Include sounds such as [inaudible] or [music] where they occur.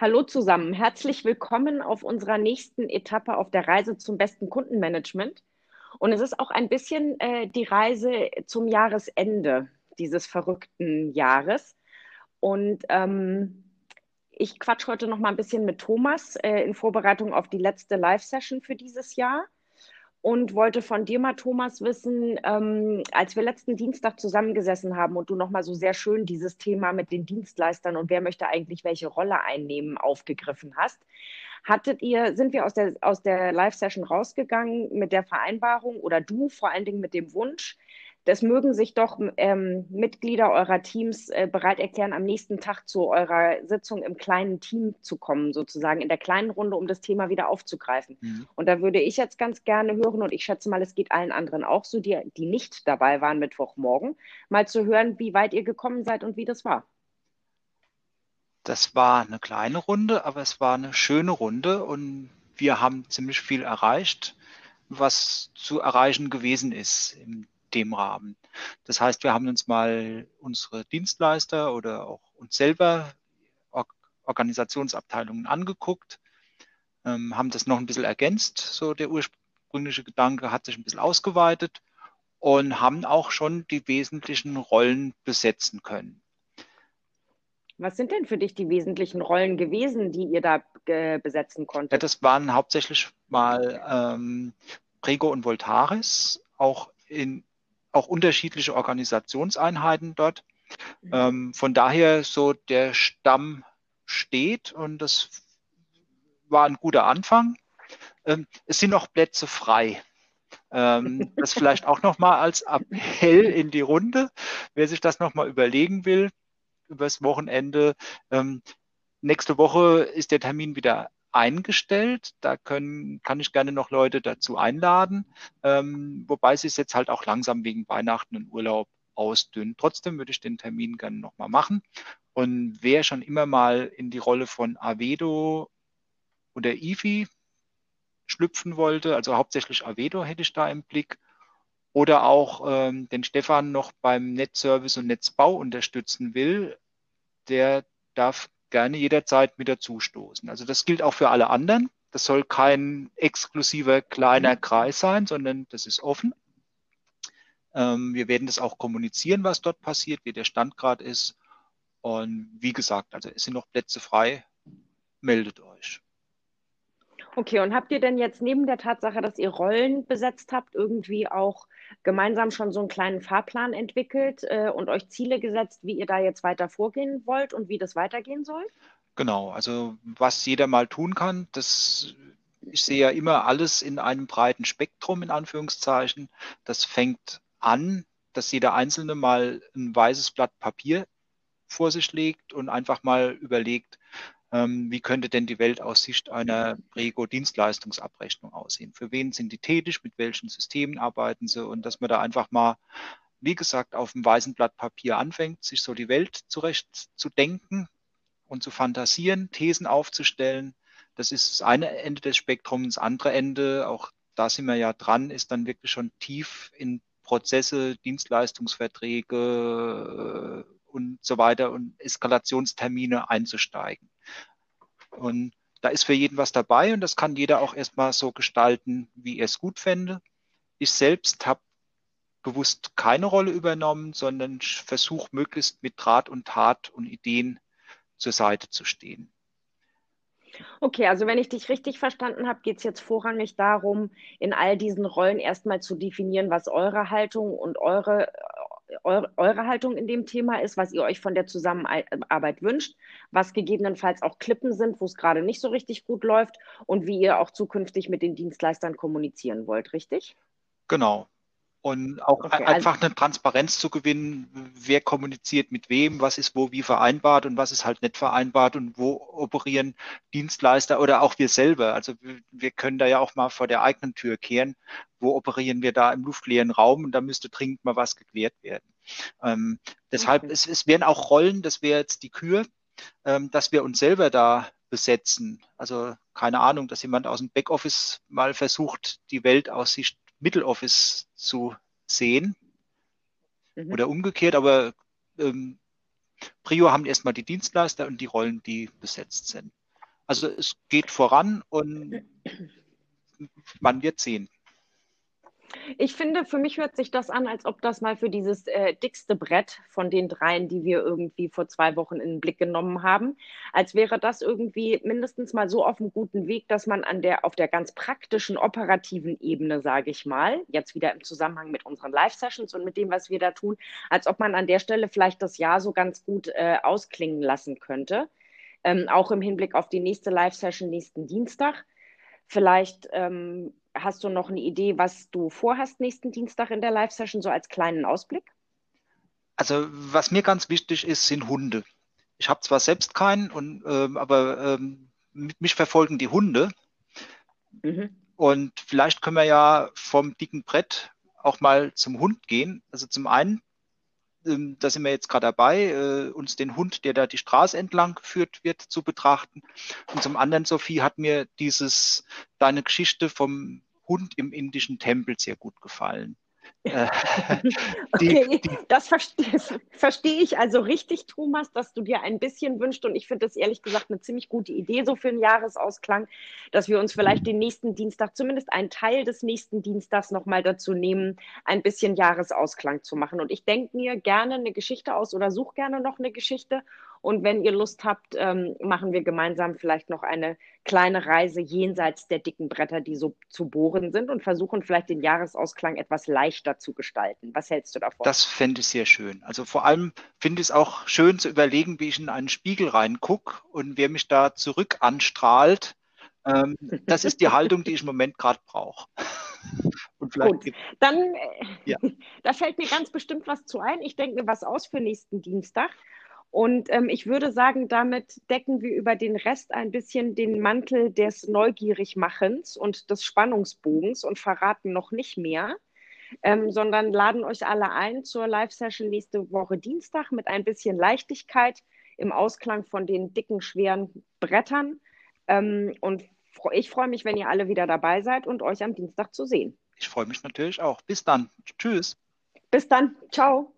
Hallo zusammen, herzlich willkommen auf unserer nächsten Etappe auf der Reise zum besten Kundenmanagement. Und es ist auch ein bisschen äh, die Reise zum Jahresende dieses verrückten Jahres. Und ähm, ich quatsch heute noch mal ein bisschen mit Thomas äh, in Vorbereitung auf die letzte Live-Session für dieses Jahr und wollte von dir mal, Thomas, wissen, ähm, als wir letzten Dienstag zusammengesessen haben und du nochmal so sehr schön dieses Thema mit den Dienstleistern und wer möchte eigentlich welche Rolle einnehmen aufgegriffen hast, hattet ihr, sind wir aus der, aus der Live-Session rausgegangen mit der Vereinbarung oder du vor allen Dingen mit dem Wunsch, das mögen sich doch ähm, Mitglieder eurer Teams äh, bereit erklären, am nächsten Tag zu eurer Sitzung im kleinen Team zu kommen, sozusagen in der kleinen Runde, um das Thema wieder aufzugreifen. Mhm. Und da würde ich jetzt ganz gerne hören, und ich schätze mal, es geht allen anderen auch so, die, die nicht dabei waren Mittwochmorgen, mal zu hören, wie weit ihr gekommen seid und wie das war. Das war eine kleine Runde, aber es war eine schöne Runde und wir haben ziemlich viel erreicht, was zu erreichen gewesen ist im dem Rahmen. Das heißt, wir haben uns mal unsere Dienstleister oder auch uns selber Organisationsabteilungen angeguckt, ähm, haben das noch ein bisschen ergänzt. So der ursprüngliche Gedanke hat sich ein bisschen ausgeweitet und haben auch schon die wesentlichen Rollen besetzen können. Was sind denn für dich die wesentlichen Rollen gewesen, die ihr da äh, besetzen konntet? Ja, das waren hauptsächlich mal ähm, Prego und Voltaris, auch in auch unterschiedliche Organisationseinheiten dort. Mhm. Ähm, von daher so der Stamm steht und das war ein guter Anfang. Ähm, es sind noch Plätze frei. Ähm, [laughs] das vielleicht auch nochmal als Appell in die Runde, wer sich das nochmal überlegen will, übers Wochenende. Ähm, nächste Woche ist der Termin wieder eingestellt. Da können, kann ich gerne noch Leute dazu einladen, ähm, wobei sie es jetzt halt auch langsam wegen Weihnachten und Urlaub ausdünnt. Trotzdem würde ich den Termin gerne nochmal machen. Und wer schon immer mal in die Rolle von Avedo oder IFI schlüpfen wollte, also hauptsächlich Avedo hätte ich da im Blick, oder auch ähm, den Stefan noch beim Netzservice und Netzbau unterstützen will, der darf gerne jederzeit mit dazustoßen. Also das gilt auch für alle anderen. Das soll kein exklusiver kleiner mhm. Kreis sein, sondern das ist offen. Ähm, wir werden das auch kommunizieren, was dort passiert, wie der Stand gerade ist. Und wie gesagt, also es sind noch Plätze frei. Meldet euch. Okay, und habt ihr denn jetzt neben der Tatsache, dass ihr Rollen besetzt habt, irgendwie auch gemeinsam schon so einen kleinen Fahrplan entwickelt äh, und euch Ziele gesetzt, wie ihr da jetzt weiter vorgehen wollt und wie das weitergehen soll? Genau, also was jeder mal tun kann, das ich sehe ja immer alles in einem breiten Spektrum in Anführungszeichen. Das fängt an, dass jeder Einzelne mal ein weißes Blatt Papier vor sich legt und einfach mal überlegt, wie könnte denn die Welt aus Sicht einer Prego-Dienstleistungsabrechnung aussehen? Für wen sind die tätig? Mit welchen Systemen arbeiten sie? Und dass man da einfach mal, wie gesagt, auf dem weißen Blatt Papier anfängt, sich so die Welt zurecht zu denken und zu fantasieren, Thesen aufzustellen. Das ist das eine Ende des Spektrums. Das andere Ende, auch da sind wir ja dran, ist dann wirklich schon tief in Prozesse, Dienstleistungsverträge äh, und so weiter und Eskalationstermine einzusteigen. Und da ist für jeden was dabei und das kann jeder auch erstmal so gestalten, wie er es gut fände. Ich selbst habe bewusst keine Rolle übernommen, sondern versuche möglichst mit Rat und Tat und Ideen zur Seite zu stehen. Okay, also wenn ich dich richtig verstanden habe, geht es jetzt vorrangig darum, in all diesen Rollen erstmal zu definieren, was eure Haltung und eure eure, eure Haltung in dem Thema ist, was ihr euch von der Zusammenarbeit wünscht, was gegebenenfalls auch Klippen sind, wo es gerade nicht so richtig gut läuft und wie ihr auch zukünftig mit den Dienstleistern kommunizieren wollt, richtig? Genau. Und auch okay, einfach also, eine Transparenz zu gewinnen, wer kommuniziert mit wem, was ist wo wie vereinbart und was ist halt nicht vereinbart und wo operieren Dienstleister oder auch wir selber. Also wir können da ja auch mal vor der eigenen Tür kehren. Wo operieren wir da im luftleeren Raum und da müsste dringend mal was geklärt werden. Ähm, deshalb, okay. es, es werden auch Rollen, das wäre jetzt die Kür, ähm, dass wir uns selber da besetzen. Also keine Ahnung, dass jemand aus dem Backoffice mal versucht, die Welt aus Sicht Mitteloffice zu sehen mhm. oder umgekehrt, aber ähm, Prio haben erstmal die Dienstleister und die Rollen, die besetzt sind. Also es geht voran und man wird sehen. Ich finde, für mich hört sich das an, als ob das mal für dieses äh, dickste Brett von den dreien, die wir irgendwie vor zwei Wochen in den Blick genommen haben, als wäre das irgendwie mindestens mal so auf einem guten Weg, dass man an der, auf der ganz praktischen, operativen Ebene, sage ich mal, jetzt wieder im Zusammenhang mit unseren Live-Sessions und mit dem, was wir da tun, als ob man an der Stelle vielleicht das Jahr so ganz gut äh, ausklingen lassen könnte. Ähm, auch im Hinblick auf die nächste Live-Session nächsten Dienstag. Vielleicht ähm, hast du noch eine Idee, was du vorhast nächsten Dienstag in der Live-Session, so als kleinen Ausblick? Also, was mir ganz wichtig ist, sind Hunde. Ich habe zwar selbst keinen, und, ähm, aber ähm, mich verfolgen die Hunde. Mhm. Und vielleicht können wir ja vom dicken Brett auch mal zum Hund gehen. Also zum einen ähm, da sind wir jetzt gerade dabei, äh, uns den Hund, der da die Straße entlang geführt wird, zu betrachten. Und zum anderen, Sophie, hat mir dieses, deine Geschichte vom Hund im indischen Tempel sehr gut gefallen. Äh, [laughs] okay, die, das verstehe, verstehe ich also richtig, Thomas, dass du dir ein bisschen wünschst. Und ich finde das ehrlich gesagt eine ziemlich gute Idee, so für einen Jahresausklang, dass wir uns vielleicht den nächsten Dienstag, zumindest einen Teil des nächsten Dienstags nochmal dazu nehmen, ein bisschen Jahresausklang zu machen. Und ich denke mir gerne eine Geschichte aus oder suche gerne noch eine Geschichte und wenn ihr Lust habt, ähm, machen wir gemeinsam vielleicht noch eine kleine Reise jenseits der dicken Bretter, die so zu bohren sind und versuchen vielleicht den Jahresausklang etwas leichter zu gestalten. Was hältst du davon? Das fände ich sehr schön. Also vor allem finde ich es auch schön zu überlegen, wie ich in einen Spiegel reingucke und wer mich da zurück anstrahlt. Ähm, das ist die Haltung, die ich im Moment gerade brauche. [laughs] Und vielleicht Gut, dann äh, ja. [laughs] da fällt mir ganz bestimmt was zu ein. Ich denke mir was aus für nächsten Dienstag. Und ähm, ich würde sagen, damit decken wir über den Rest ein bisschen den Mantel des Neugierigmachens und des Spannungsbogens und verraten noch nicht mehr, ähm, sondern laden euch alle ein zur Live-Session nächste Woche Dienstag mit ein bisschen Leichtigkeit im Ausklang von den dicken, schweren Brettern. Ähm, und ich freue mich, wenn ihr alle wieder dabei seid und euch am Dienstag zu sehen. Ich freue mich natürlich auch. Bis dann. Tschüss. Bis dann. Ciao.